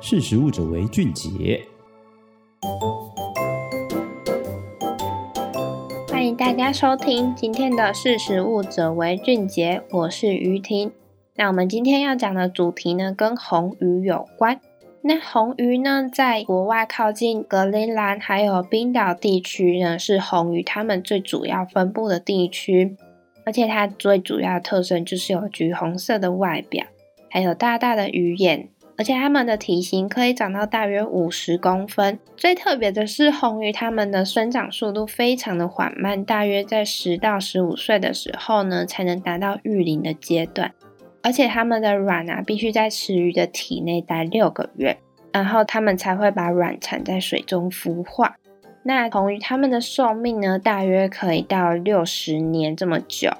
识食物者为俊杰。欢迎大家收听今天的识食物者为俊杰，我是于婷。那我们今天要讲的主题呢，跟红鱼有关。那红鱼呢，在国外靠近格陵兰还有冰岛地区呢，是红鱼它们最主要分布的地区。而且它最主要特征就是有橘红色的外表，还有大大的鱼眼，而且它们的体型可以长到大约五十公分。最特别的是红鱼，它们的生长速度非常的缓慢，大约在十到十五岁的时候呢，才能达到育龄的阶段。而且它们的卵啊，必须在雌鱼的体内待六个月，然后它们才会把卵产在水中孵化。那红鱼它们的寿命呢，大约可以到六十年这么久。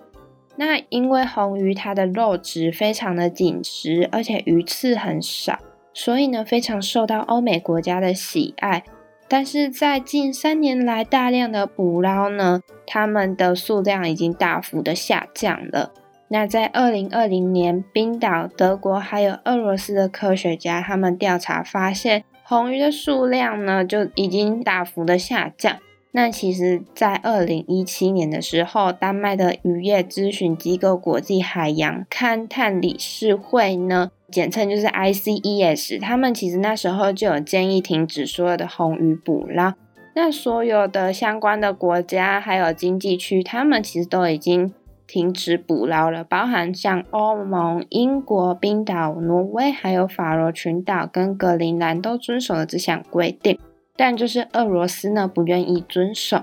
那因为红鱼它的肉质非常的紧实，而且鱼刺很少，所以呢，非常受到欧美国家的喜爱。但是在近三年来大量的捕捞呢，它们的数量已经大幅的下降了。那在二零二零年，冰岛、德国还有俄罗斯的科学家，他们调查发现，红鱼的数量呢就已经大幅的下降。那其实，在二零一七年的时候，丹麦的渔业咨询机构国际海洋勘探理事会呢，简称就是 ICES，他们其实那时候就有建议停止所有的红鱼捕捞。那所有的相关的国家还有经济区，他们其实都已经。停止捕捞了，包含像欧盟、英国、冰岛、挪威，还有法罗群岛跟格陵兰都遵守了这项规定，但就是俄罗斯呢不愿意遵守。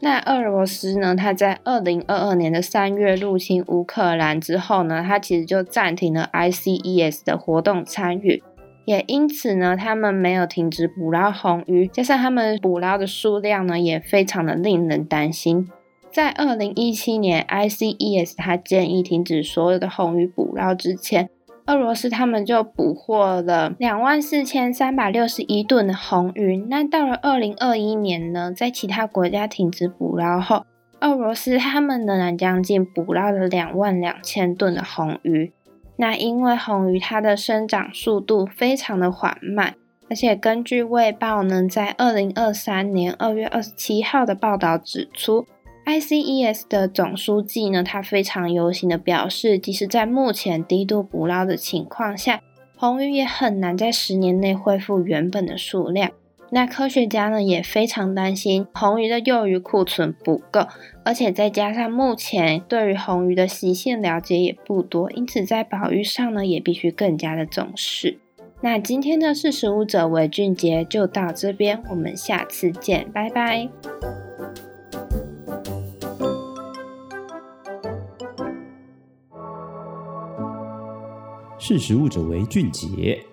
那俄罗斯呢，它在二零二二年的三月入侵乌克兰之后呢，它其实就暂停了 ICES 的活动参与，也因此呢，他们没有停止捕捞红鱼，加上他们捕捞的数量呢，也非常的令人担心。在二零一七年，ICES 它建议停止所有的红鱼捕捞之前，俄罗斯他们就捕获了两万四千三百六十一吨的红鱼。那到了二零二一年呢，在其他国家停止捕捞后，俄罗斯他们仍然将近捕捞了两万两千吨的红鱼。那因为红鱼它的生长速度非常的缓慢，而且根据《卫报》呢，在二零二三年二月二十七号的报道指出。ICES 的总书记呢，他非常忧心的表示，即使在目前低度捕捞的情况下，红鱼也很难在十年内恢复原本的数量。那科学家呢也非常担心红鱼的幼鱼库存不够，而且再加上目前对于红鱼的习性了解也不多，因此在保育上呢也必须更加的重视。那今天的识食物者为俊杰就到这边，我们下次见，拜拜。识时务者为俊杰。